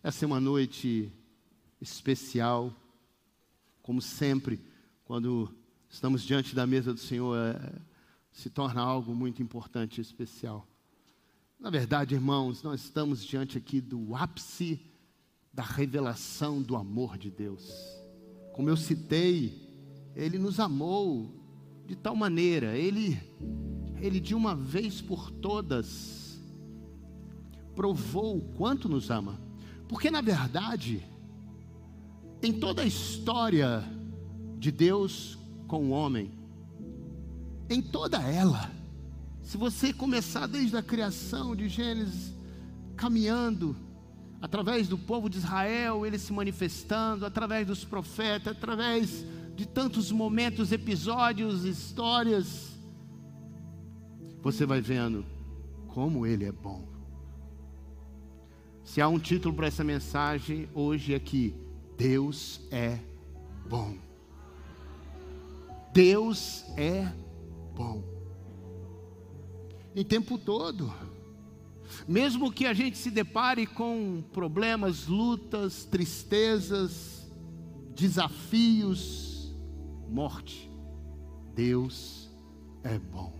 Essa é uma noite especial, como sempre, quando estamos diante da mesa do Senhor, é, se torna algo muito importante e especial. Na verdade, irmãos, nós estamos diante aqui do ápice da revelação do amor de Deus. Como eu citei, Ele nos amou de tal maneira, Ele, Ele de uma vez por todas, provou o quanto nos ama. Porque, na verdade, em toda a história de Deus com o homem, em toda ela, se você começar desde a criação de Gênesis, caminhando, através do povo de Israel, ele se manifestando, através dos profetas, através de tantos momentos, episódios, histórias, você vai vendo como ele é bom. Se há um título para essa mensagem hoje é que Deus é bom. Deus é bom. Em tempo todo. Mesmo que a gente se depare com problemas, lutas, tristezas, desafios, morte, Deus é bom,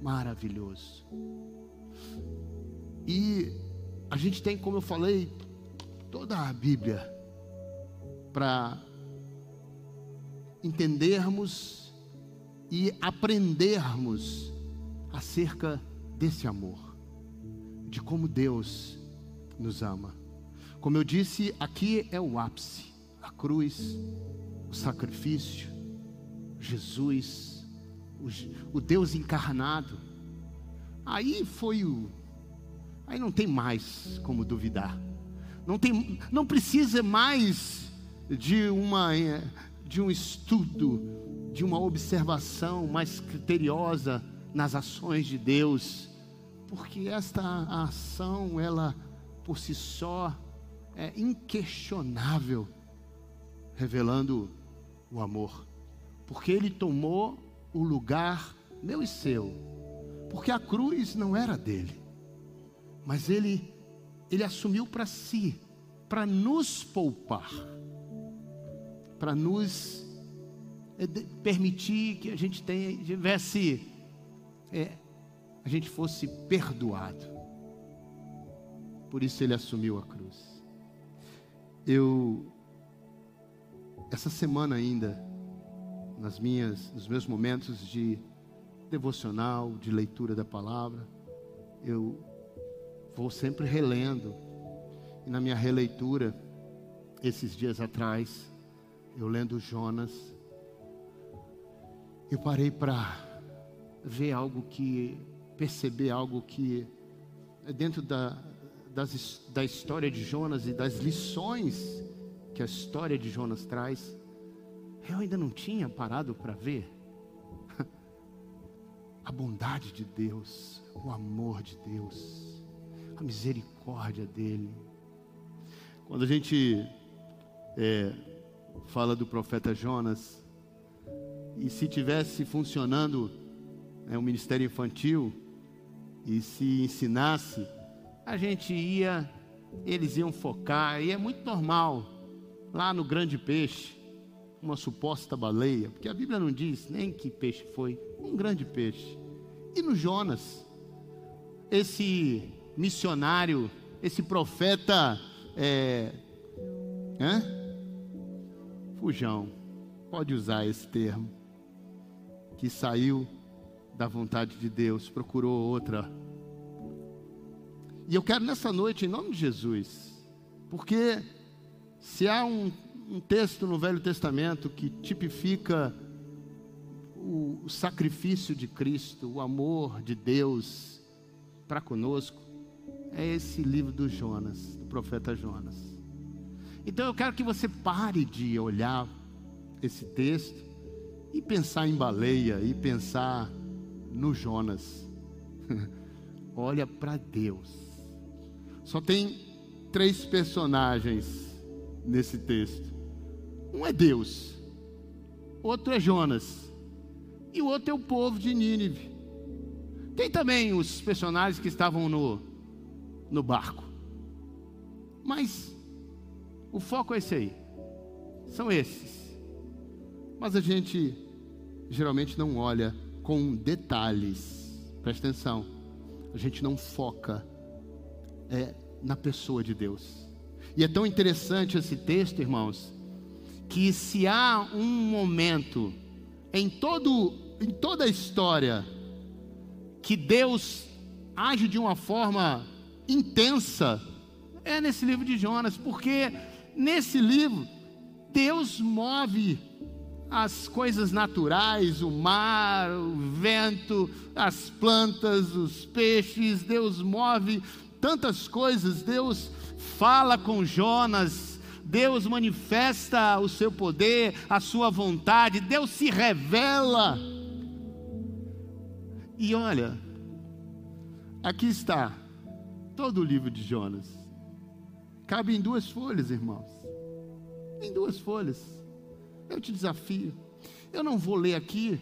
maravilhoso. E a gente tem, como eu falei, toda a Bíblia para entendermos e aprendermos acerca desse amor de como Deus nos ama. Como eu disse, aqui é o ápice, a cruz, o sacrifício, Jesus, o, Deus encarnado. Aí foi o. Aí não tem mais como duvidar. Não, tem, não precisa mais de, uma, de um estudo, de uma observação mais criteriosa nas ações de Deus porque esta ação, ela por si só é inquestionável, revelando o amor, porque ele tomou o lugar meu e seu, porque a cruz não era dele, mas ele ele assumiu para si, para nos poupar, para nos é, permitir que a gente tenha, tivesse é, a gente fosse perdoado. Por isso ele assumiu a cruz. Eu essa semana ainda nas minhas nos meus momentos de devocional, de leitura da palavra, eu vou sempre relendo. E na minha releitura esses dias atrás, eu lendo Jonas, eu parei para ver algo que perceber algo que é dentro da, das, da história de Jonas e das lições que a história de Jonas traz, eu ainda não tinha parado para ver a bondade de Deus, o amor de Deus, misericórdia dele. Quando a gente é, fala do profeta Jonas, e se tivesse funcionando é, o ministério infantil, e se ensinasse, a gente ia, eles iam focar, e é muito normal, lá no grande peixe, uma suposta baleia, porque a Bíblia não diz nem que peixe foi, um grande peixe. E no Jonas, esse missionário, esse profeta, é, hã? fujão, pode usar esse termo, que saiu da vontade de Deus, procurou outra. E eu quero nessa noite, em nome de Jesus, porque se há um, um texto no Velho Testamento que tipifica o, o sacrifício de Cristo, o amor de Deus para conosco, é esse livro do Jonas, do profeta Jonas. Então eu quero que você pare de olhar esse texto e pensar em baleia, e pensar no Jonas. Olha para Deus. Só tem três personagens nesse texto. Um é Deus, outro é Jonas, e o outro é o povo de Nínive. Tem também os personagens que estavam no, no barco. Mas o foco é esse aí. São esses. Mas a gente geralmente não olha com detalhes. Presta atenção. A gente não foca é, na pessoa de Deus. E é tão interessante esse texto, irmãos, que se há um momento em todo em toda a história que Deus age de uma forma intensa, é nesse livro de Jonas, porque nesse livro Deus move as coisas naturais, o mar, o vento, as plantas, os peixes, Deus move tantas coisas, Deus fala com Jonas, Deus manifesta o seu poder, a sua vontade, Deus se revela. E olha, aqui está todo o livro de Jonas. Cabe em duas folhas, irmãos. Em duas folhas. Eu te desafio. Eu não vou ler aqui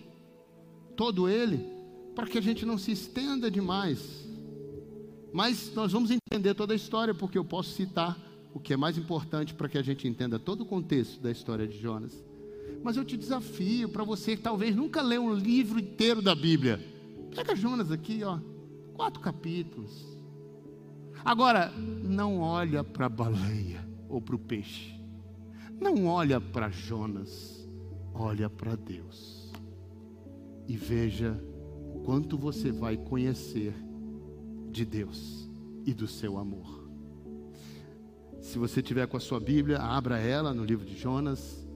todo ele, para que a gente não se estenda demais. Mas nós vamos entender toda a história, porque eu posso citar o que é mais importante para que a gente entenda todo o contexto da história de Jonas. Mas eu te desafio para você que talvez nunca leu um livro inteiro da Bíblia Pega Jonas aqui, ó, quatro capítulos. Agora, não olha para a baleia ou para o peixe. Não olha para Jonas, olha para Deus. E veja quanto você vai conhecer de Deus e do seu amor. Se você tiver com a sua Bíblia, abra ela no livro de Jonas.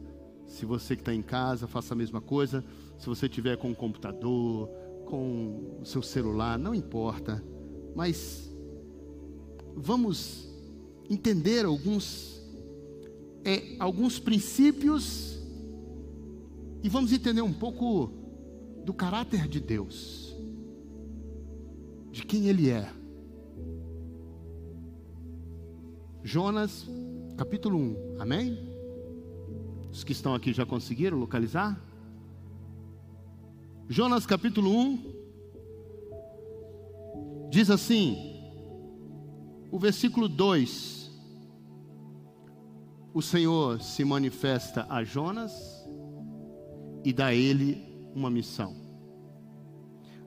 Se você que está em casa, faça a mesma coisa. Se você tiver com um computador, com o seu celular, não importa, mas vamos entender alguns, é, alguns princípios e vamos entender um pouco do caráter de Deus, de quem Ele é. Jonas, capítulo 1, amém? Os que estão aqui já conseguiram localizar? Jonas capítulo 1 diz assim, o versículo 2: O Senhor se manifesta a Jonas e dá a ele uma missão.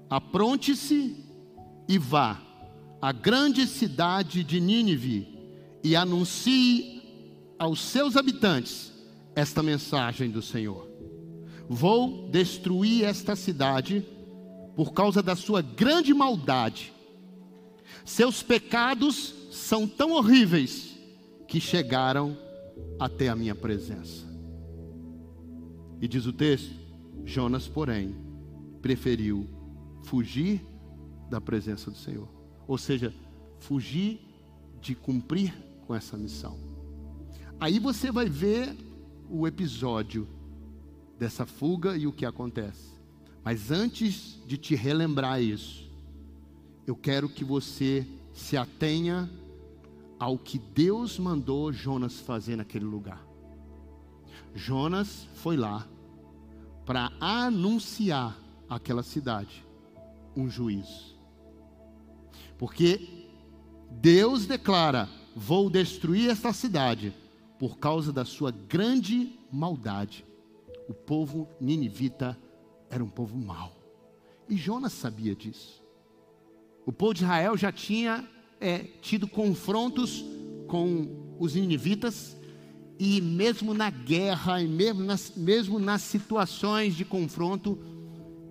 Apronte-se e vá à grande cidade de Nínive e anuncie aos seus habitantes esta mensagem do Senhor Vou destruir esta cidade por causa da sua grande maldade. Seus pecados são tão horríveis que chegaram até a minha presença. E diz o texto: Jonas, porém, preferiu fugir da presença do Senhor. Ou seja, fugir de cumprir com essa missão. Aí você vai ver o episódio dessa fuga e o que acontece. Mas antes de te relembrar isso, eu quero que você se atenha ao que Deus mandou Jonas fazer naquele lugar. Jonas foi lá para anunciar àquela cidade um juízo. Porque Deus declara: vou destruir esta cidade por causa da sua grande maldade o povo ninivita era um povo mau. E Jonas sabia disso. O povo de Israel já tinha é, tido confrontos com os ninivitas, e mesmo na guerra, e mesmo nas, mesmo nas situações de confronto,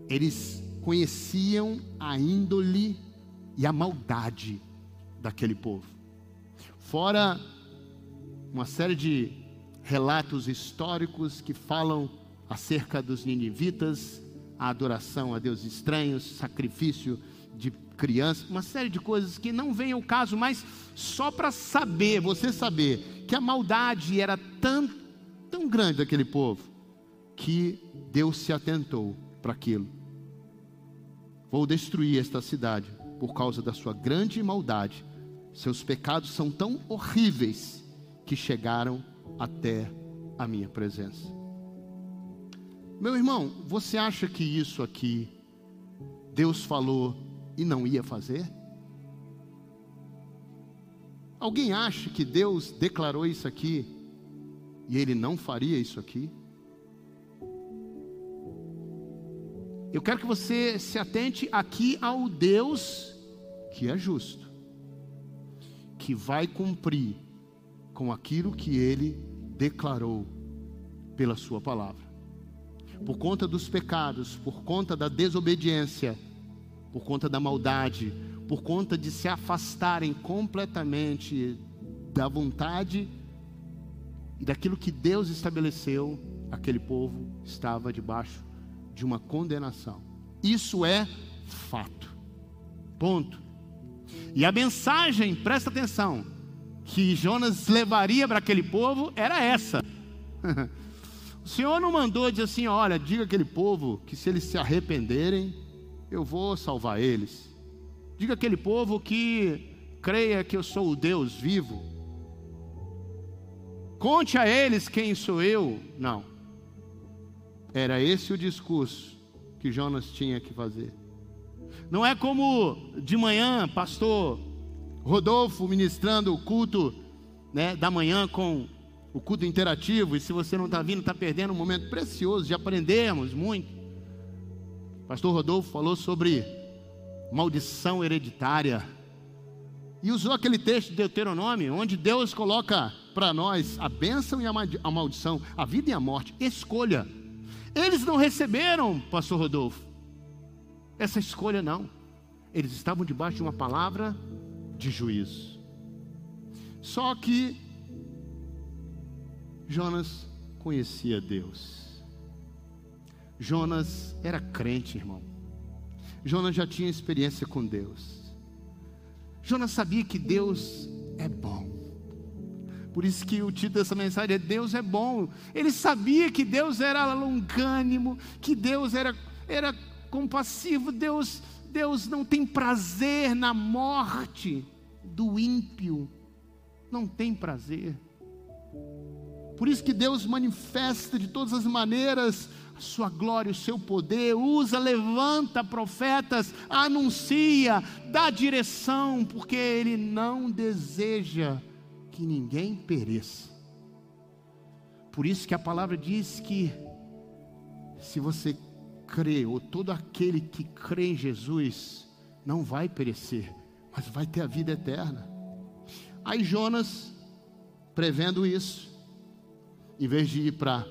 eles conheciam a índole e a maldade daquele povo. Fora uma série de relatos históricos que falam acerca dos ninivitas, a adoração a deuses estranhos, sacrifício de crianças, uma série de coisas que não vem ao caso, mas só para saber, você saber, que a maldade era tão, tão grande daquele povo, que Deus se atentou para aquilo. Vou destruir esta cidade por causa da sua grande maldade. Seus pecados são tão horríveis que chegaram até a minha presença. Meu irmão, você acha que isso aqui Deus falou e não ia fazer? Alguém acha que Deus declarou isso aqui e ele não faria isso aqui? Eu quero que você se atente aqui ao Deus que é justo, que vai cumprir com aquilo que ele declarou pela sua palavra. Por conta dos pecados, por conta da desobediência, por conta da maldade, por conta de se afastarem completamente da vontade e daquilo que Deus estabeleceu, aquele povo estava debaixo de uma condenação. Isso é fato. Ponto. E a mensagem, presta atenção, que Jonas levaria para aquele povo era essa. o Senhor não mandou dizer assim: olha, diga aquele povo que se eles se arrependerem, eu vou salvar eles. Diga aquele povo que creia que eu sou o Deus vivo. Conte a eles quem sou eu. Não. Era esse o discurso que Jonas tinha que fazer. Não é como de manhã, pastor Rodolfo ministrando o culto né, da manhã com o culto interativo, e se você não está vindo, está perdendo um momento precioso de aprendermos muito. Pastor Rodolfo falou sobre maldição hereditária. E usou aquele texto de Deuteronômio, onde Deus coloca para nós a bênção e a maldição, a vida e a morte. Escolha. Eles não receberam, Pastor Rodolfo, essa escolha não. Eles estavam debaixo de uma palavra de juízo. Só que Jonas conhecia Deus. Jonas era crente, irmão. Jonas já tinha experiência com Deus. Jonas sabia que Deus é bom. Por isso que o título dessa mensagem é Deus é bom. Ele sabia que Deus era longânimo, que Deus era, era compassivo, Deus Deus não tem prazer na morte do ímpio, não tem prazer. Por isso que Deus manifesta de todas as maneiras a sua glória, o seu poder, usa, levanta profetas, anuncia, dá direção, porque Ele não deseja que ninguém pereça. Por isso que a palavra diz que se você crê, ou todo aquele que crê em Jesus, não vai perecer, mas vai ter a vida eterna. Aí Jonas, prevendo isso, em vez de ir para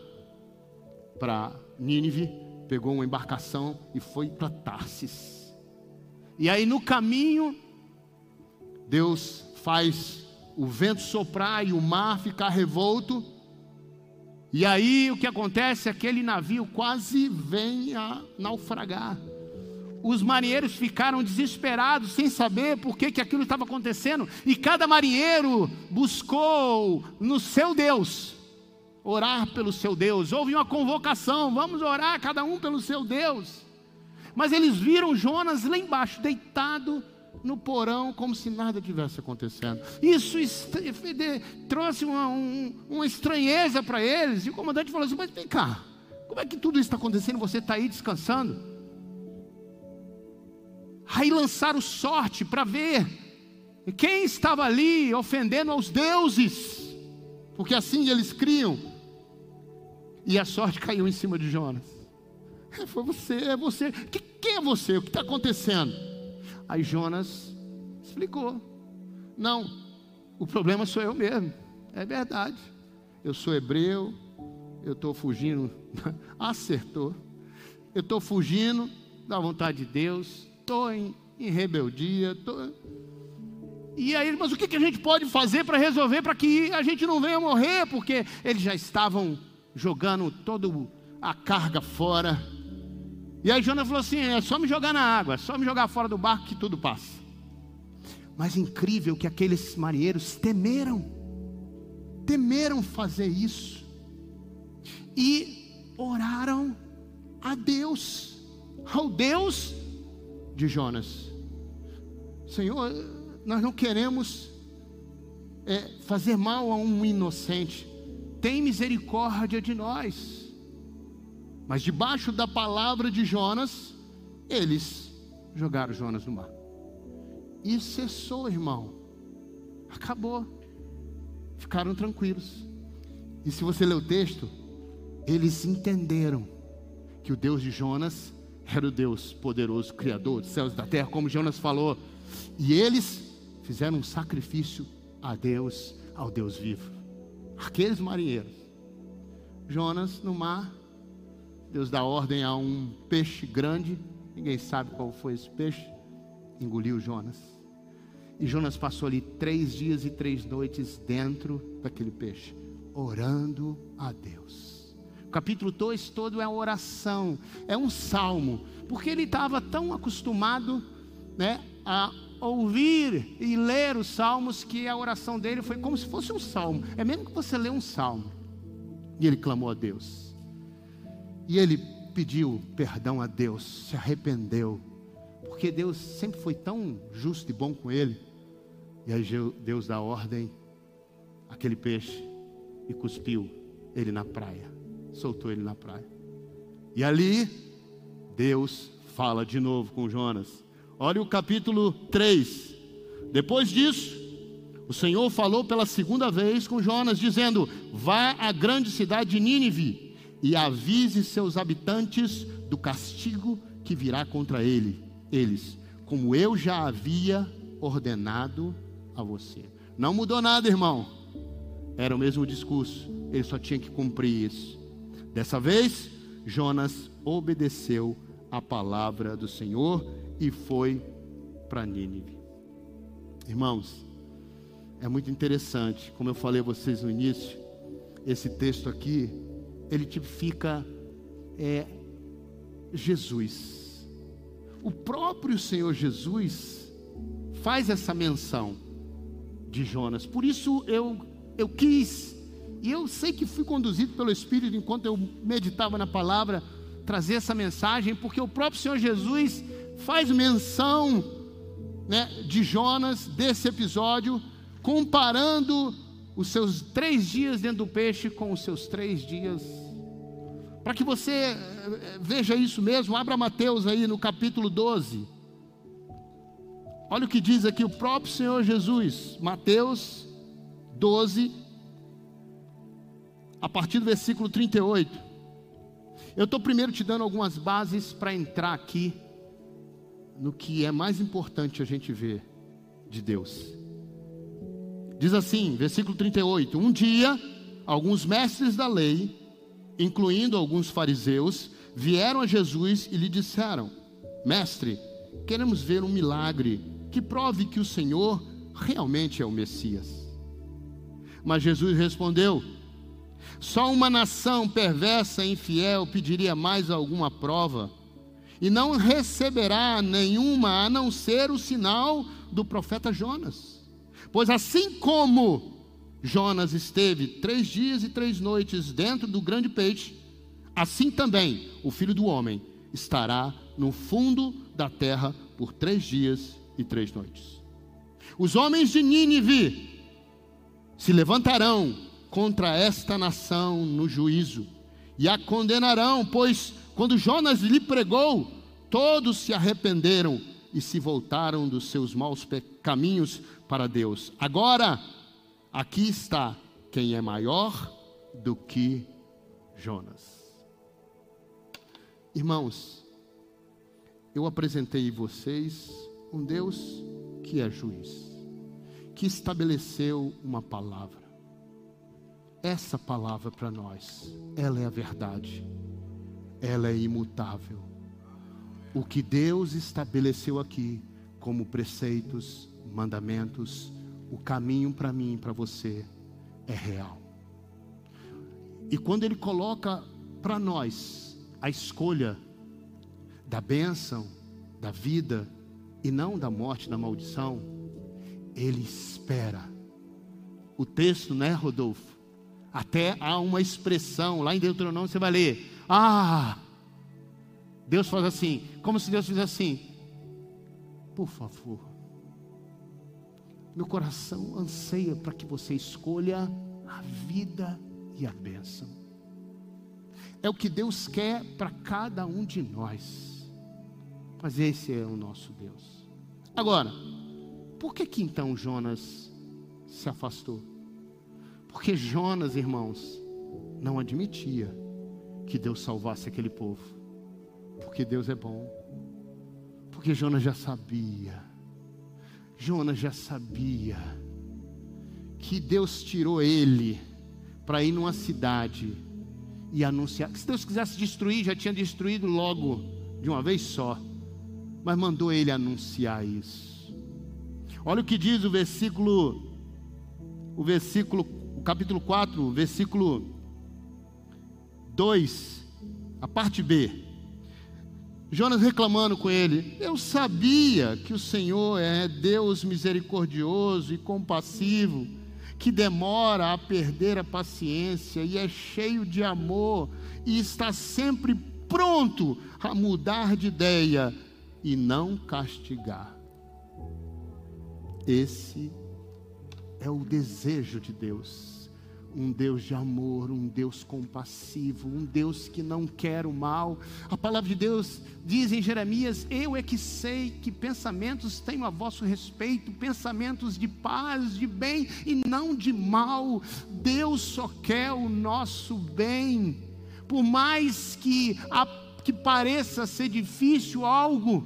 para Nínive, pegou uma embarcação e foi para Tarsis. E aí no caminho, Deus faz o vento soprar e o mar ficar revolto. E aí o que acontece? Aquele navio quase vem a naufragar. Os marinheiros ficaram desesperados, sem saber por que, que aquilo estava acontecendo, e cada marinheiro buscou no seu Deus orar pelo seu Deus. Houve uma convocação, vamos orar cada um pelo seu Deus. Mas eles viram Jonas lá embaixo, deitado no porão como se nada tivesse acontecendo. Isso trouxe uma, um, uma estranheza para eles. E o comandante falou assim: Mas vem cá, como é que tudo isso está acontecendo? Você está aí descansando? Aí lançaram sorte para ver quem estava ali ofendendo aos deuses, porque assim eles criam. E a sorte caiu em cima de Jonas. Foi você, é você. quem é você? O que está acontecendo? Aí Jonas explicou: Não, o problema sou eu mesmo. É verdade. Eu sou hebreu, eu estou fugindo. Acertou. Eu estou fugindo da vontade de Deus, estou em, em, rebeldia. Tô... E aí, mas o que, que a gente pode fazer para resolver para que a gente não venha morrer? Porque eles já estavam jogando toda a carga fora e aí Jonas falou assim: é só me jogar na água, é só me jogar fora do barco que tudo passa. Mas incrível que aqueles marinheiros temeram, temeram fazer isso, e oraram a Deus, ao Deus de Jonas. Senhor, nós não queremos é, fazer mal a um inocente, tem misericórdia de nós. Mas debaixo da palavra de Jonas, eles jogaram Jonas no mar. E cessou, irmão, Acabou. Ficaram tranquilos. E se você ler o texto, eles entenderam que o Deus de Jonas era o Deus poderoso, Criador dos céus e da terra, como Jonas falou. E eles fizeram um sacrifício a Deus, ao Deus vivo. Aqueles marinheiros. Jonas no mar, Deus dá ordem a um peixe grande, ninguém sabe qual foi esse peixe, engoliu Jonas. E Jonas passou ali três dias e três noites dentro daquele peixe, orando a Deus. O capítulo 2 todo é oração, é um salmo, porque ele estava tão acostumado né, a ouvir e ler os salmos que a oração dele foi como se fosse um salmo. É mesmo que você lê um salmo. E ele clamou a Deus. E ele pediu perdão a Deus, se arrependeu, porque Deus sempre foi tão justo e bom com ele. E aí Deus dá ordem aquele peixe e cuspiu ele na praia, soltou ele na praia. E ali Deus fala de novo com Jonas. Olha o capítulo 3. Depois disso, o Senhor falou pela segunda vez com Jonas, dizendo: Vá à grande cidade de Nínive e avise seus habitantes do castigo que virá contra ele, eles, como eu já havia ordenado a você. Não mudou nada, irmão. Era o mesmo discurso, ele só tinha que cumprir isso. Dessa vez, Jonas obedeceu a palavra do Senhor e foi para Nínive. Irmãos, é muito interessante, como eu falei a vocês no início, esse texto aqui, ele tipifica é, Jesus. O próprio Senhor Jesus faz essa menção de Jonas. Por isso eu, eu quis, e eu sei que fui conduzido pelo Espírito enquanto eu meditava na palavra, trazer essa mensagem, porque o próprio Senhor Jesus faz menção né, de Jonas, desse episódio, comparando os seus três dias dentro do peixe com os seus três dias. Para que você eh, veja isso mesmo, abra Mateus aí no capítulo 12. Olha o que diz aqui o próprio Senhor Jesus, Mateus 12, a partir do versículo 38. Eu estou primeiro te dando algumas bases para entrar aqui no que é mais importante a gente ver de Deus. Diz assim, versículo 38: Um dia, alguns mestres da lei, incluindo alguns fariseus, vieram a Jesus e lhe disseram: Mestre, queremos ver um milagre que prove que o Senhor realmente é o Messias. Mas Jesus respondeu: Só uma nação perversa e infiel pediria mais alguma prova e não receberá nenhuma a não ser o sinal do profeta Jonas. Pois assim como Jonas esteve três dias e três noites dentro do grande peixe, assim também o filho do homem estará no fundo da terra por três dias e três noites. Os homens de Nínive se levantarão contra esta nação no juízo e a condenarão, pois quando Jonas lhe pregou, todos se arrependeram e se voltaram dos seus maus caminhos para Deus. Agora, aqui está quem é maior do que Jonas. Irmãos, eu apresentei vocês um Deus que é juiz, que estabeleceu uma palavra. Essa palavra para nós, ela é a verdade ela é imutável. O que Deus estabeleceu aqui como preceitos, mandamentos, o caminho para mim e para você é real. E quando Ele coloca para nós a escolha da bênção, da vida e não da morte, da maldição, Ele espera. O texto, né, Rodolfo? Até há uma expressão, lá em Deuteronômio você vai ler: ah! Deus faz assim, como se Deus fizesse assim. Por favor. Meu coração anseia para que você escolha a vida e a bênção. É o que Deus quer para cada um de nós. Mas esse é o nosso Deus. Agora, por que que então Jonas se afastou. Porque Jonas, irmãos, não admitia que Deus salvasse aquele povo. Porque Deus é bom. Porque Jonas já sabia. Jonas já sabia que Deus tirou ele para ir numa cidade e anunciar. Se Deus quisesse destruir, já tinha destruído logo, de uma vez só. Mas mandou ele anunciar isso. Olha o que diz o versículo, o versículo, o capítulo 4, versículo 2, a parte B. Jonas reclamando com ele: Eu sabia que o Senhor é Deus misericordioso e compassivo, que demora a perder a paciência e é cheio de amor e está sempre pronto a mudar de ideia e não castigar. Esse é o desejo de Deus um Deus de amor, um Deus compassivo, um Deus que não quer o mal. A palavra de Deus diz em Jeremias: Eu é que sei que pensamentos tenho a vosso respeito, pensamentos de paz, de bem e não de mal. Deus só quer o nosso bem. Por mais que, a, que pareça ser difícil algo,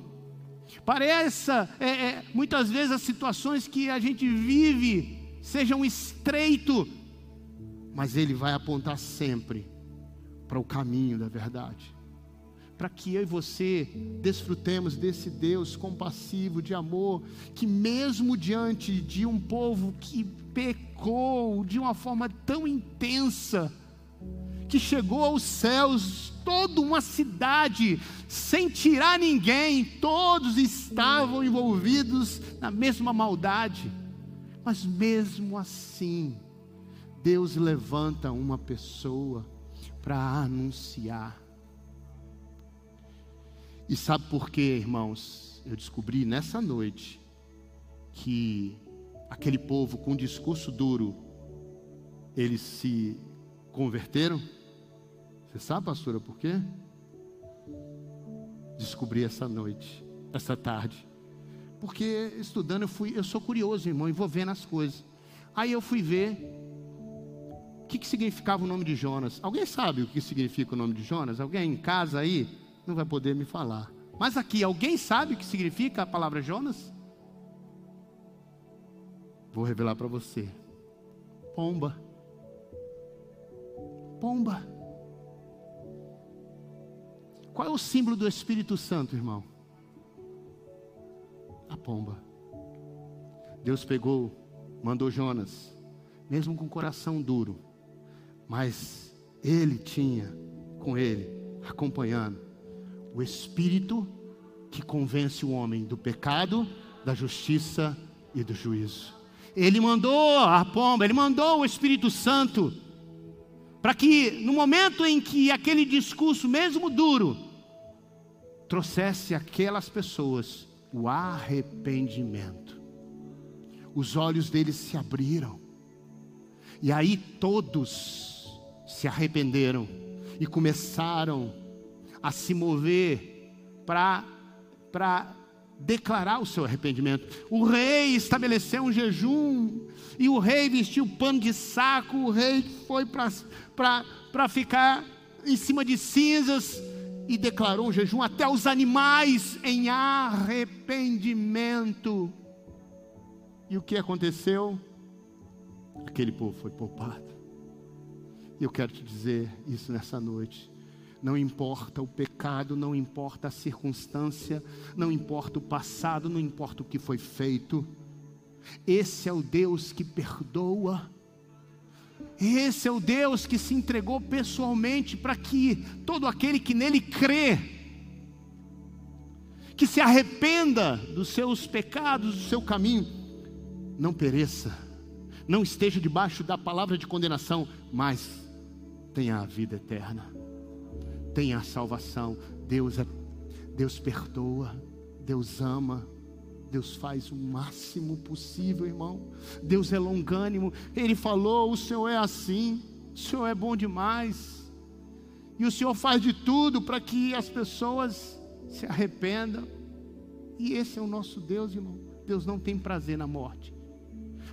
pareça é, é, muitas vezes as situações que a gente vive sejam estreito, mas Ele vai apontar sempre para o caminho da verdade. Para que eu e você desfrutemos desse Deus compassivo, de amor, que mesmo diante de um povo que pecou de uma forma tão intensa, que chegou aos céus, toda uma cidade, sem tirar ninguém, todos estavam envolvidos na mesma maldade, mas mesmo assim, Deus levanta uma pessoa para anunciar. E sabe por quê, irmãos? Eu descobri nessa noite que aquele povo com discurso duro, eles se converteram. Você sabe, pastora, por quê? Descobri essa noite, essa tarde. Porque estudando eu fui, eu sou curioso, irmão, e vou vendo as coisas. Aí eu fui ver o que, que significava o nome de Jonas? Alguém sabe o que significa o nome de Jonas? Alguém em casa aí não vai poder me falar. Mas aqui, alguém sabe o que significa a palavra Jonas? Vou revelar para você. Pomba. Pomba. Qual é o símbolo do Espírito Santo, irmão? A pomba. Deus pegou, mandou Jonas, mesmo com o coração duro, mas ele tinha com ele, acompanhando, o Espírito que convence o homem do pecado, da justiça e do juízo. Ele mandou a pomba, ele mandou o Espírito Santo, para que no momento em que aquele discurso, mesmo duro, trouxesse aquelas pessoas o arrependimento. Os olhos deles se abriram, e aí todos se arrependeram e começaram a se mover para declarar o seu arrependimento. O rei estabeleceu um jejum e o rei vestiu pano de saco, o rei foi para ficar em cima de cinzas e declarou um jejum até os animais em arrependimento. E o que aconteceu? Aquele povo foi poupado. E eu quero te dizer isso nessa noite. Não importa o pecado, não importa a circunstância, não importa o passado, não importa o que foi feito. Esse é o Deus que perdoa. Esse é o Deus que se entregou pessoalmente para que todo aquele que nele crê, que se arrependa dos seus pecados, do seu caminho, não pereça, não esteja debaixo da palavra de condenação, mas tenha a vida eterna, tenha a salvação. Deus é, Deus perdoa, Deus ama, Deus faz o máximo possível, irmão. Deus é longânimo. Ele falou: o Senhor é assim, o Senhor é bom demais. E o Senhor faz de tudo para que as pessoas se arrependam. E esse é o nosso Deus, irmão. Deus não tem prazer na morte.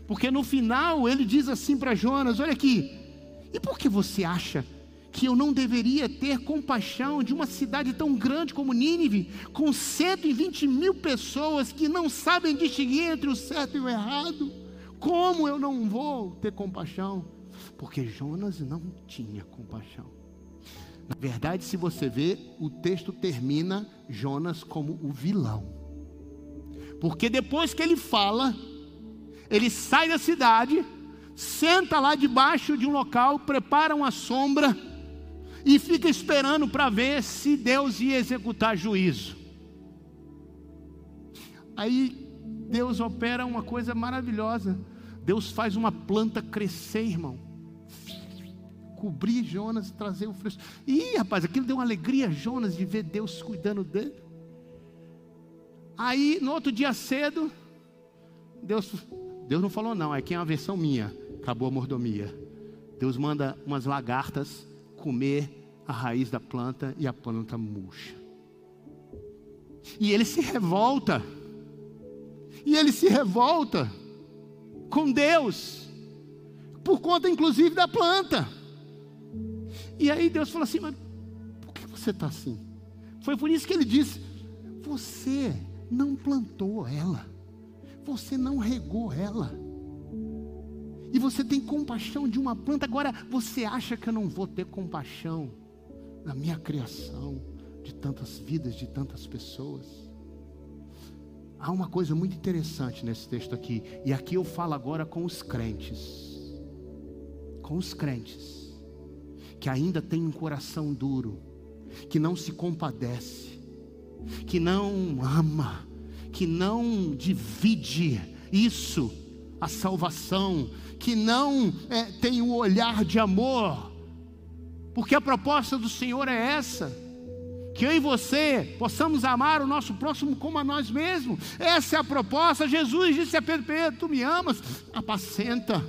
Porque no final ele diz assim para Jonas: Olha aqui, e por que você acha que eu não deveria ter compaixão de uma cidade tão grande como Nínive, com 120 mil pessoas que não sabem distinguir entre o certo e o errado? Como eu não vou ter compaixão? Porque Jonas não tinha compaixão. Na verdade, se você vê, o texto termina Jonas como o vilão. Porque depois que ele fala, ele sai da cidade, senta lá debaixo de um local, prepara uma sombra e fica esperando para ver se Deus ia executar juízo. Aí Deus opera uma coisa maravilhosa. Deus faz uma planta crescer, irmão. Cobrir Jonas, trazer o fresco. Ih, rapaz, aquilo deu uma alegria a Jonas de ver Deus cuidando dele. Aí, no outro dia cedo, Deus, Deus não falou não, é que é uma versão minha. Acabou a mordomia. Deus manda umas lagartas comer a raiz da planta e a planta murcha. E ele se revolta. E ele se revolta com Deus, por conta inclusive da planta. E aí Deus falou assim: Mas por que você está assim? Foi por isso que ele disse: Você não plantou ela, você não regou ela e você tem compaixão de uma planta, agora você acha que eu não vou ter compaixão na minha criação de tantas vidas, de tantas pessoas? Há uma coisa muito interessante nesse texto aqui, e aqui eu falo agora com os crentes, com os crentes, que ainda têm um coração duro, que não se compadece, que não ama, que não divide isso, a salvação, que não é, tem o um olhar de amor, porque a proposta do Senhor é essa. Que eu e você possamos amar o nosso próximo como a nós mesmos. Essa é a proposta. Jesus disse a Pedro: Pedro, tu me amas? Apacenta.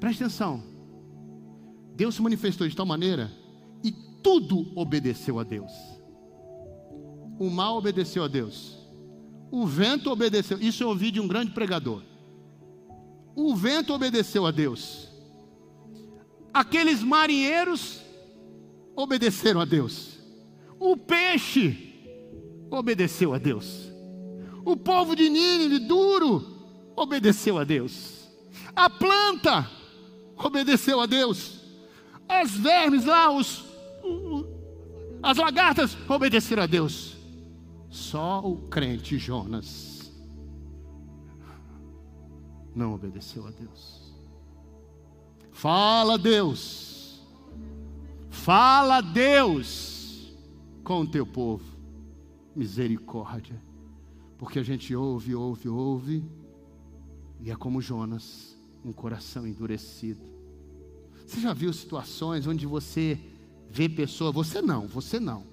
Preste atenção. Deus se manifestou de tal maneira e tudo obedeceu a Deus. O mal obedeceu a Deus. O vento obedeceu. Isso eu ouvi de um grande pregador o vento obedeceu a Deus. Aqueles marinheiros obedeceram a Deus. O peixe obedeceu a Deus. O povo de Nínive duro obedeceu a Deus. A planta obedeceu a Deus. As vermes lá, os, as lagartas obedeceram a Deus. Só o crente Jonas não obedeceu a Deus. Fala, Deus. Fala, Deus, com o teu povo. Misericórdia. Porque a gente ouve, ouve, ouve, e é como Jonas, um coração endurecido. Você já viu situações onde você vê pessoa, você não, você não.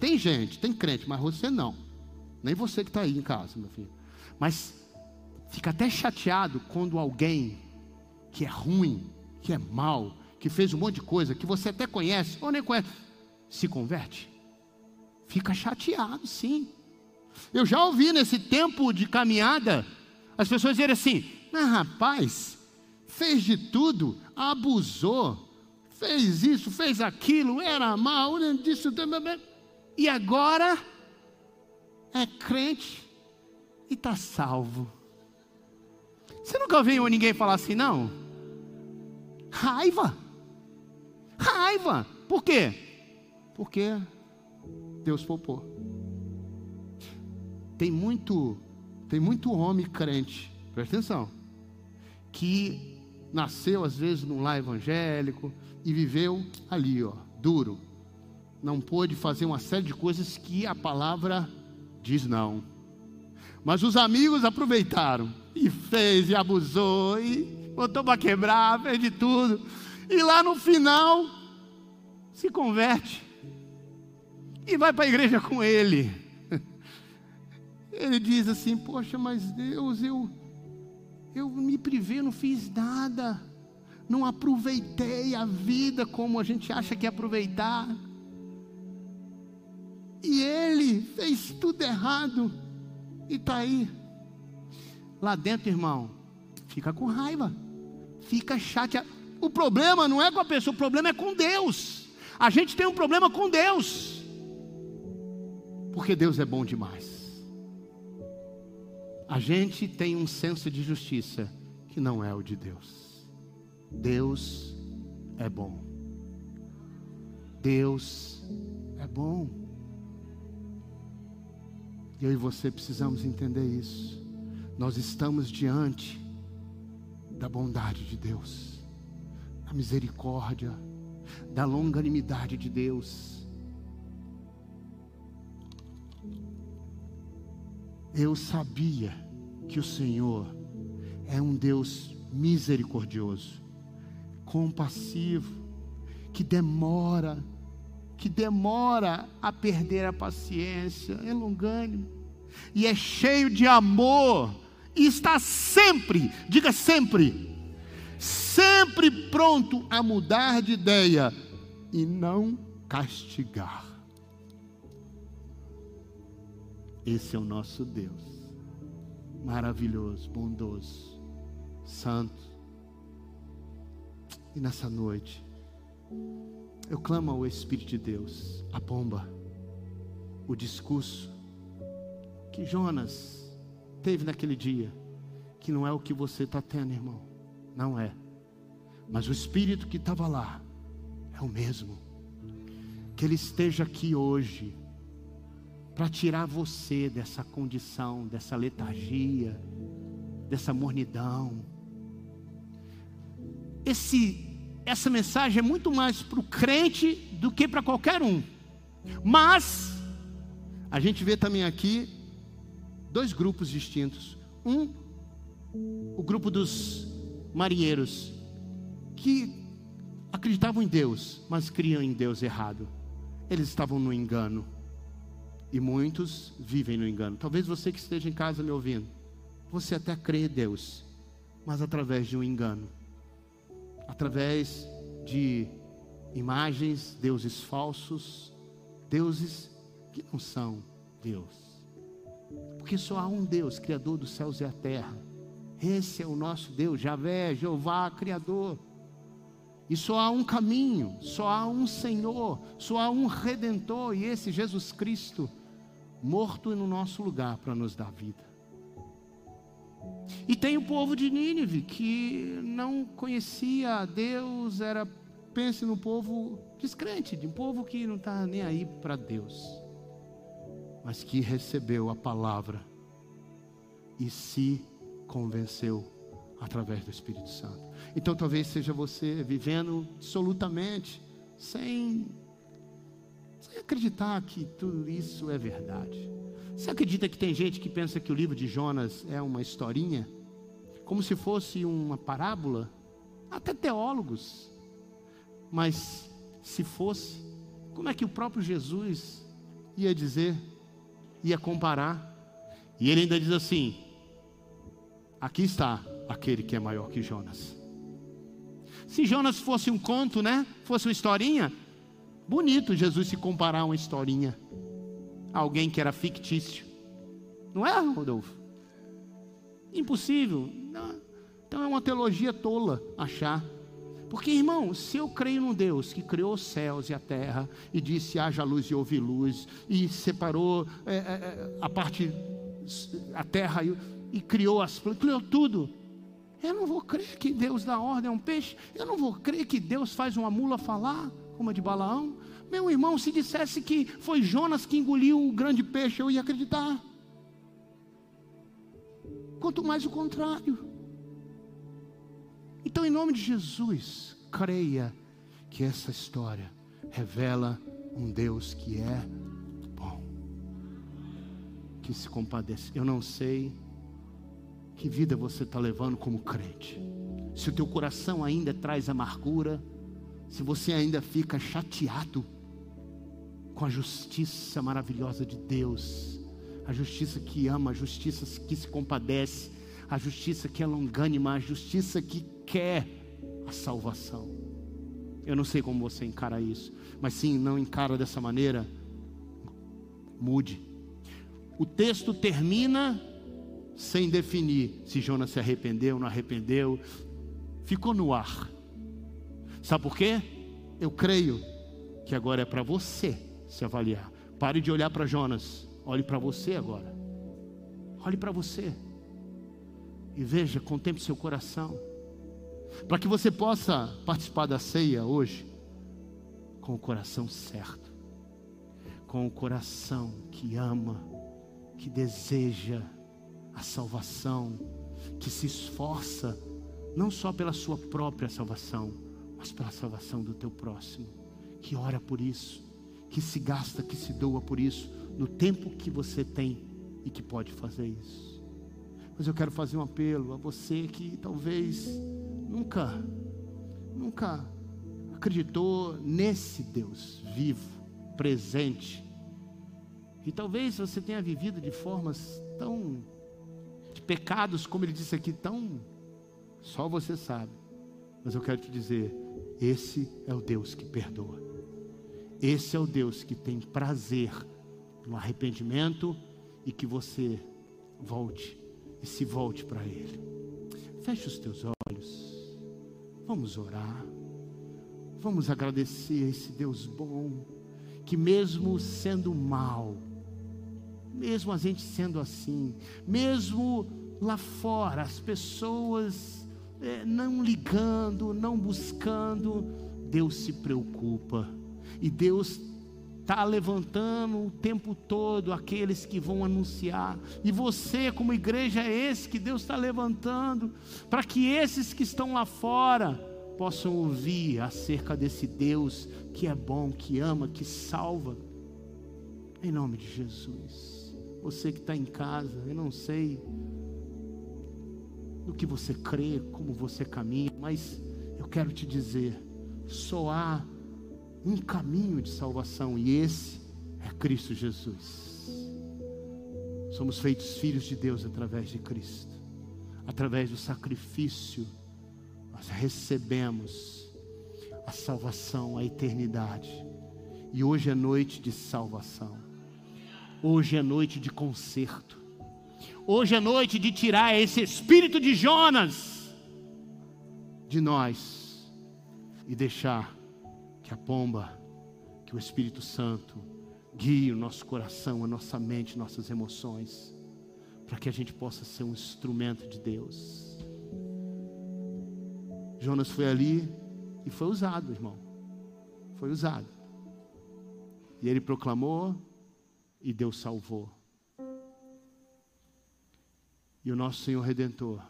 Tem gente, tem crente, mas você não. Nem você que está aí em casa, meu filho. Mas fica até chateado quando alguém que é ruim, que é mal, que fez um monte de coisa, que você até conhece ou nem conhece, se converte. Fica chateado, sim. Eu já ouvi nesse tempo de caminhada as pessoas dizerem assim: ah, rapaz, fez de tudo, abusou, fez isso, fez aquilo, era mal, disso, e agora é crente e está salvo. Você nunca ouviu ninguém falar assim, não? Raiva. Raiva. Por quê? Porque Deus poupou. Tem muito, tem muito homem crente, presta atenção, que nasceu às vezes num lar evangélico e viveu ali, ó, duro. Não pôde fazer uma série de coisas que a palavra diz não. Mas os amigos aproveitaram e fez, e abusou, e botou para quebrar, fez de tudo. E lá no final, se converte e vai para a igreja com ele. Ele diz assim: Poxa, mas Deus, eu, eu me privei, não fiz nada, não aproveitei a vida como a gente acha que é aproveitar. E ele fez tudo errado e está aí lá dentro, irmão, fica com raiva, fica chateado. O problema não é com a pessoa, o problema é com Deus. A gente tem um problema com Deus, porque Deus é bom demais. A gente tem um senso de justiça que não é o de Deus. Deus é bom. Deus é bom. Eu e você precisamos entender isso. Nós estamos diante da bondade de Deus, da misericórdia, da longanimidade de Deus. Eu sabia que o Senhor é um Deus misericordioso, compassivo, que demora que demora a perder a paciência, é longânimo, e é cheio de amor, e está sempre, diga sempre, sempre pronto a mudar de ideia e não castigar. Esse é o nosso Deus, maravilhoso, bondoso, santo. E nessa noite, eu clamo ao Espírito de Deus, a bomba, o discurso que Jonas teve naquele dia, que não é o que você está tendo, irmão, não é, mas o Espírito que estava lá é o mesmo, que ele esteja aqui hoje, para tirar você dessa condição, dessa letargia, dessa mornidão. Esse essa mensagem é muito mais para o crente do que para qualquer um. Mas, a gente vê também aqui dois grupos distintos. Um, o grupo dos marinheiros, que acreditavam em Deus, mas criam em Deus errado. Eles estavam no engano. E muitos vivem no engano. Talvez você que esteja em casa me ouvindo, você até crê em Deus, mas através de um engano através de imagens, deuses falsos, deuses que não são Deus. Porque só há um Deus, Criador dos céus e a terra. Esse é o nosso Deus, Javé, Jeová, Criador. E só há um caminho, só há um Senhor, só há um Redentor, e esse Jesus Cristo, morto no nosso lugar para nos dar vida. E tem o povo de Nínive, que não conhecia a Deus, era, pense no povo descrente, de um povo que não está nem aí para Deus, mas que recebeu a palavra e se convenceu através do Espírito Santo. Então talvez seja você vivendo absolutamente sem, sem acreditar que tudo isso é verdade. Você acredita que tem gente que pensa que o livro de Jonas é uma historinha? Como se fosse uma parábola? Até teólogos. Mas se fosse, como é que o próprio Jesus ia dizer, ia comparar? E ele ainda diz assim: aqui está aquele que é maior que Jonas. Se Jonas fosse um conto, né? Fosse uma historinha, bonito Jesus se comparar a uma historinha alguém que era fictício. Não é, Rodolfo? Impossível. Não. Então é uma teologia tola achar. Porque, irmão, se eu creio num Deus que criou os céus e a terra, e disse haja luz e houve luz, e separou é, é, é a parte, a terra e, e criou as plantas, criou tudo. Eu não vou crer que Deus dá ordem a um peixe, eu não vou crer que Deus faz uma mula falar, como a de Balaão, meu irmão, se dissesse que foi Jonas que engoliu o grande peixe, eu ia acreditar. Quanto mais o contrário. Então, em nome de Jesus, creia que essa história revela um Deus que é bom, que se compadece. Eu não sei que vida você está levando como crente. Se o teu coração ainda traz amargura, se você ainda fica chateado, com a justiça maravilhosa de Deus, a justiça que ama, a justiça que se compadece, a justiça que é longânima, a justiça que quer a salvação. Eu não sei como você encara isso, mas sim, não encara dessa maneira, mude. O texto termina sem definir se Jonas se arrependeu não arrependeu. Ficou no ar. Sabe por quê? Eu creio que agora é para você se avaliar. Pare de olhar para Jonas, olhe para você agora. Olhe para você. E veja, contemple seu coração, para que você possa participar da ceia hoje com o coração certo, com o coração que ama, que deseja a salvação, que se esforça não só pela sua própria salvação, mas pela salvação do teu próximo, que ora por isso, que se gasta, que se doa por isso, no tempo que você tem e que pode fazer isso. Mas eu quero fazer um apelo a você que talvez nunca, nunca acreditou nesse Deus vivo, presente. E talvez você tenha vivido de formas tão, de pecados, como ele disse aqui, tão, só você sabe. Mas eu quero te dizer, esse é o Deus que perdoa. Esse é o Deus que tem prazer no arrependimento e que você volte e se volte para Ele. Feche os teus olhos. Vamos orar. Vamos agradecer a esse Deus bom, que mesmo sendo mal, mesmo a gente sendo assim, mesmo lá fora, as pessoas é, não ligando, não buscando, Deus se preocupa. E Deus está levantando o tempo todo aqueles que vão anunciar. E você, como igreja, é esse que Deus está levantando, para que esses que estão lá fora possam ouvir acerca desse Deus que é bom, que ama, que salva. Em nome de Jesus. Você que está em casa, eu não sei no que você crê, como você caminha, mas eu quero te dizer: só há um caminho de salvação e esse é Cristo Jesus. Somos feitos filhos de Deus através de Cristo, através do sacrifício, nós recebemos a salvação, a eternidade. E hoje é noite de salvação, hoje é noite de conserto, hoje é noite de tirar esse espírito de Jonas de nós e deixar que a pomba, que o Espírito Santo guie o nosso coração, a nossa mente, nossas emoções, para que a gente possa ser um instrumento de Deus. Jonas foi ali e foi usado, irmão. Foi usado. E ele proclamou e Deus salvou. E o nosso Senhor Redentor,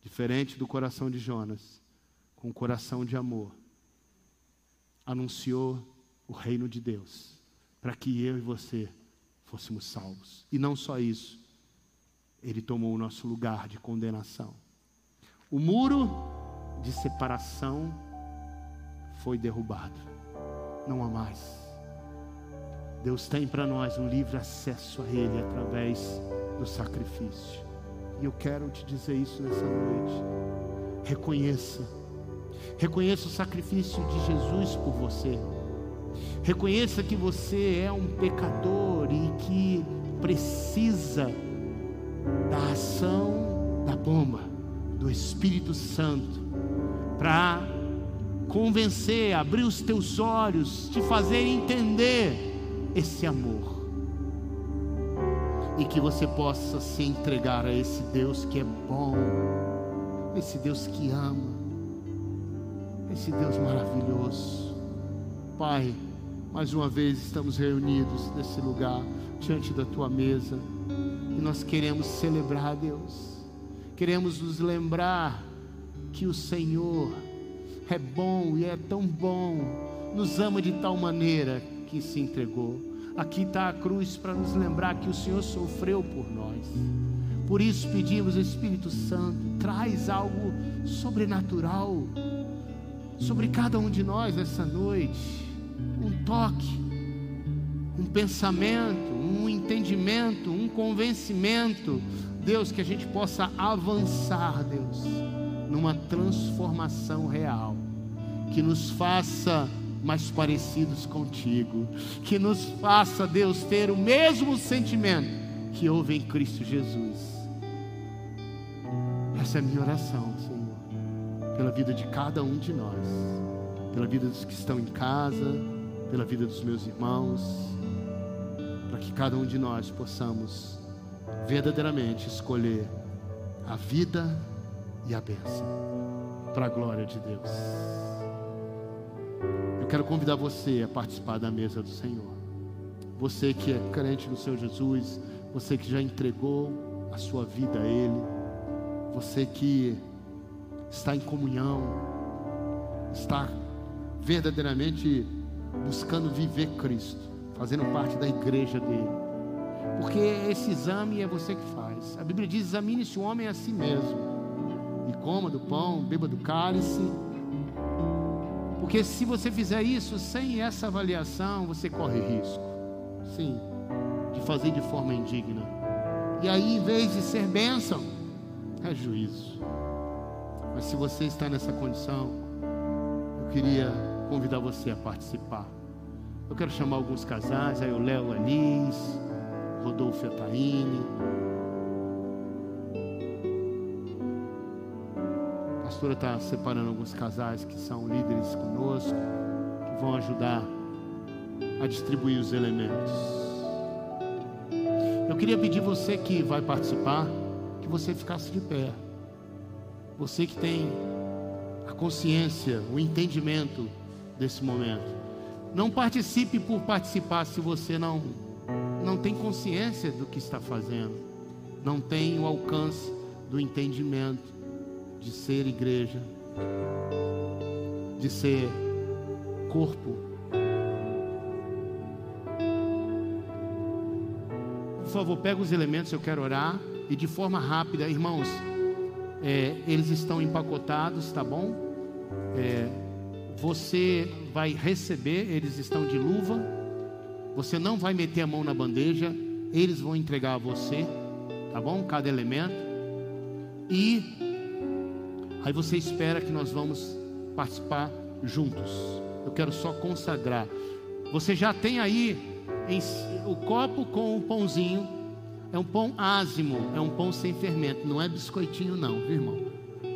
diferente do coração de Jonas, com um coração de amor, anunciou o reino de Deus, para que eu e você fôssemos salvos. E não só isso, ele tomou o nosso lugar de condenação. O muro de separação foi derrubado. Não há mais. Deus tem para nós um livre acesso a Ele através do sacrifício. E eu quero te dizer isso nessa noite. Reconheça Reconheça o sacrifício de Jesus por você. Reconheça que você é um pecador e que precisa da ação da bomba, do Espírito Santo, para convencer, abrir os teus olhos, te fazer entender esse amor. E que você possa se entregar a esse Deus que é bom, esse Deus que ama esse Deus maravilhoso. Pai, mais uma vez estamos reunidos nesse lugar, diante da tua mesa, e nós queremos celebrar, Deus, queremos nos lembrar que o Senhor é bom e é tão bom, nos ama de tal maneira que se entregou. Aqui está a cruz para nos lembrar que o Senhor sofreu por nós. Por isso pedimos, Espírito Santo, traz algo sobrenatural sobre cada um de nós essa noite. Um toque, um pensamento, um entendimento, um convencimento, Deus, que a gente possa avançar, Deus, numa transformação real, que nos faça mais parecidos contigo, que nos faça, Deus, ter o mesmo sentimento que houve em Cristo Jesus. Essa é a minha oração, Senhor, pela vida de cada um de nós, pela vida dos que estão em casa, pela vida dos meus irmãos, para que cada um de nós possamos verdadeiramente escolher a vida e a bênção, para a glória de Deus. Eu quero convidar você a participar da mesa do Senhor. Você que é crente no Senhor Jesus, você que já entregou a sua vida a Ele, você que está em comunhão, está verdadeiramente buscando viver Cristo, fazendo parte da igreja dele. Porque esse exame é você que faz. A Bíblia diz: examine-se o homem a si mesmo, e coma do pão, beba do cálice porque se você fizer isso sem essa avaliação, você corre risco, sim, de fazer de forma indigna. E aí, em vez de ser bênção, é juízo. Mas se você está nessa condição, eu queria convidar você a participar. Eu quero chamar alguns casais, aí o Léo Anis, Rodolfo Etaine, pastora está separando alguns casais que são líderes conosco, que vão ajudar a distribuir os elementos. Eu queria pedir você que vai participar, que você ficasse de pé. Você que tem a consciência, o entendimento desse momento. Não participe por participar se você não não tem consciência do que está fazendo, não tem o alcance do entendimento de ser igreja, de ser corpo. Por favor, pega os elementos, eu quero orar e de forma rápida, irmãos, é, eles estão empacotados, tá bom? É, você vai receber, eles estão de luva. Você não vai meter a mão na bandeja, eles vão entregar a você, tá bom? Cada elemento. E Aí você espera que nós vamos participar juntos. Eu quero só consagrar. Você já tem aí em, o copo com o pãozinho. É um pão ázimo, é um pão sem fermento, não é biscoitinho não, viu irmão?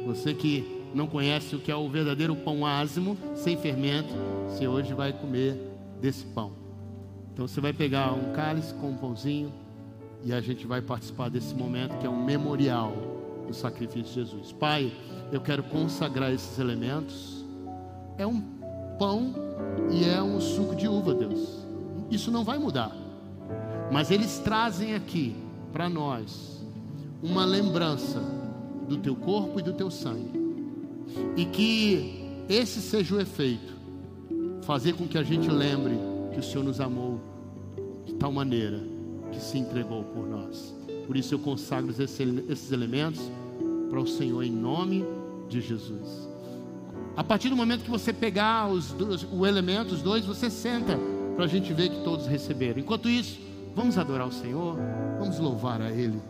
Você que não conhece o que é o verdadeiro pão ázimo, sem fermento, você hoje vai comer desse pão. Então você vai pegar um cálice com um pãozinho e a gente vai participar desse momento que é um memorial do sacrifício de Jesus. Pai, eu quero consagrar esses elementos. É um pão e é um suco de uva, Deus. Isso não vai mudar. Mas eles trazem aqui para nós uma lembrança do teu corpo e do teu sangue. E que esse seja o efeito fazer com que a gente lembre que o Senhor nos amou de tal maneira que se entregou por nós. Por isso eu consagro esses elementos para o Senhor em nome de Jesus. A partir do momento que você pegar os, o elemento, os dois, você senta para a gente ver que todos receberam. Enquanto isso, vamos adorar o Senhor, vamos louvar a Ele.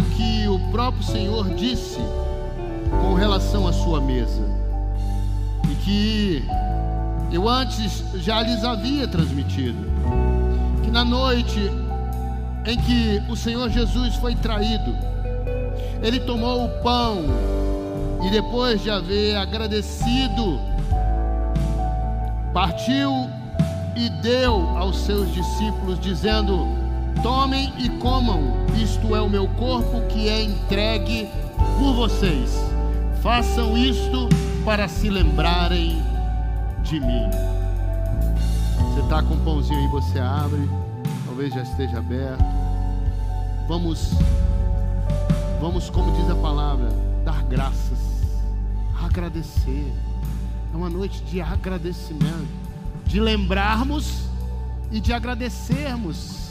Isto é o que o próprio Senhor disse com relação à sua mesa, e que eu antes já lhes havia transmitido, que na noite em que o Senhor Jesus foi traído, ele tomou o pão e depois de haver agradecido, partiu e deu aos seus discípulos, dizendo: Tomem e comam, isto é o meu corpo que é entregue por vocês. Façam isto para se lembrarem de mim. Você está com um pãozinho aí, você abre, talvez já esteja aberto. Vamos, vamos, como diz a palavra, dar graças, agradecer. É uma noite de agradecimento, de lembrarmos e de agradecermos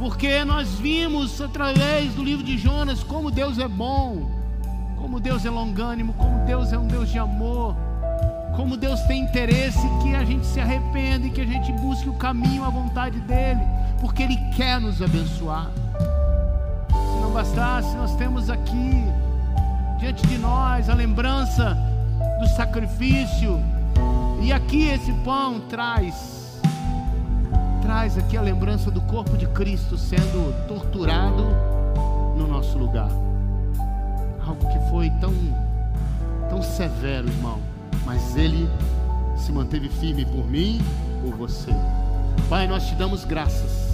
porque nós vimos através do livro de Jonas como Deus é bom, como Deus é longânimo, como Deus é um Deus de amor, como Deus tem interesse que a gente se arrependa e que a gente busque o caminho, a vontade dEle, porque Ele quer nos abençoar. Se não bastasse, nós temos aqui diante de nós a lembrança do sacrifício, e aqui esse pão traz traz aqui a lembrança do corpo de Cristo sendo torturado no nosso lugar. Algo que foi tão, tão severo, irmão, mas Ele se manteve firme por mim, por você. Pai, nós te damos graças,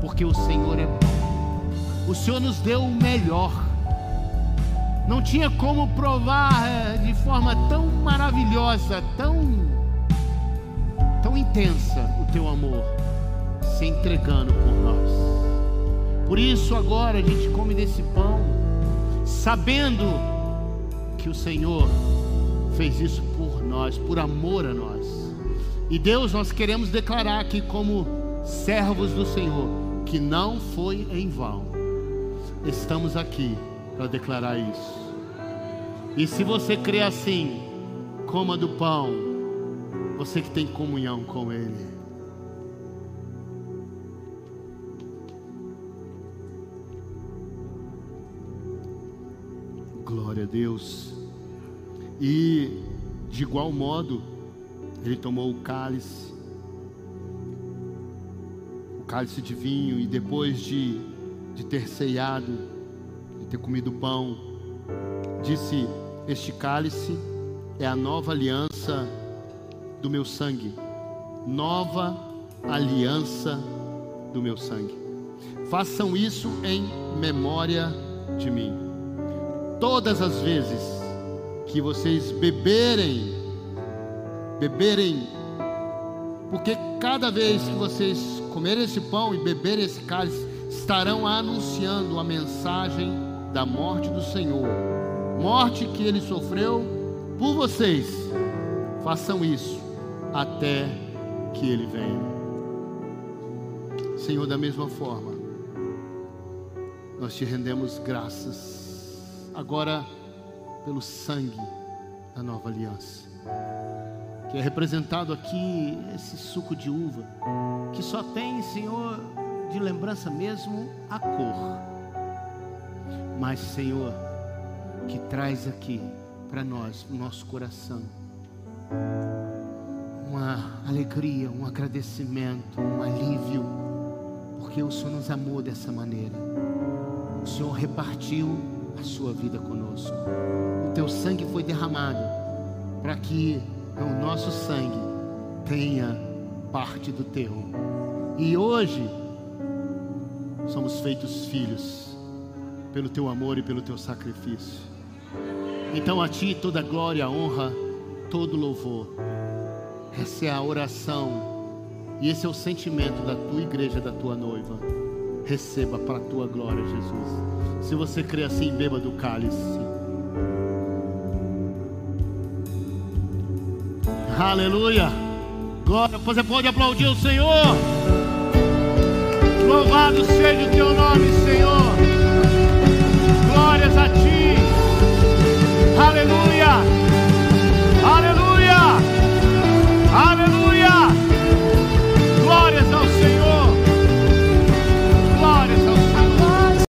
porque o Senhor é bom. O Senhor nos deu o melhor. Não tinha como provar é, de forma tão maravilhosa, tão tão intensa o teu amor, se entregando por nós. Por isso agora a gente come desse pão, sabendo que o Senhor fez isso por nós, por amor a nós. E Deus, nós queremos declarar aqui como servos do Senhor, que não foi em vão. Estamos aqui para declarar isso. E se você crê assim, coma do pão você que tem comunhão com Ele. Glória a Deus. E de igual modo, ele tomou o cálice, o cálice de vinho, e depois de, de ter ceiado, de ter comido pão, disse: Este cálice é a nova aliança do meu sangue, nova aliança do meu sangue. Façam isso em memória de mim. Todas as vezes que vocês beberem, beberem, porque cada vez que vocês comerem esse pão e beberem esse cálice, estarão anunciando a mensagem da morte do Senhor, morte que ele sofreu por vocês. Façam isso até que Ele venha. Senhor, da mesma forma, nós te rendemos graças agora pelo sangue da nova aliança, que é representado aqui esse suco de uva, que só tem, Senhor, de lembrança mesmo a cor, mas, Senhor, que traz aqui para nós, o nosso coração, uma alegria, um agradecimento, um alívio, porque o Senhor nos amou dessa maneira. O Senhor repartiu a sua vida conosco. O teu sangue foi derramado para que o nosso sangue tenha parte do teu. E hoje somos feitos filhos pelo teu amor e pelo teu sacrifício. Então a ti toda glória, honra, todo louvor. Essa é a oração e esse é o sentimento da tua igreja, da tua noiva. Receba para a tua glória, Jesus. Se você crê assim, beba do cálice. Aleluia. Glória. Você pode é aplaudir o Senhor. Louvado seja o teu nome, Senhor. Glórias a ti. Aleluia.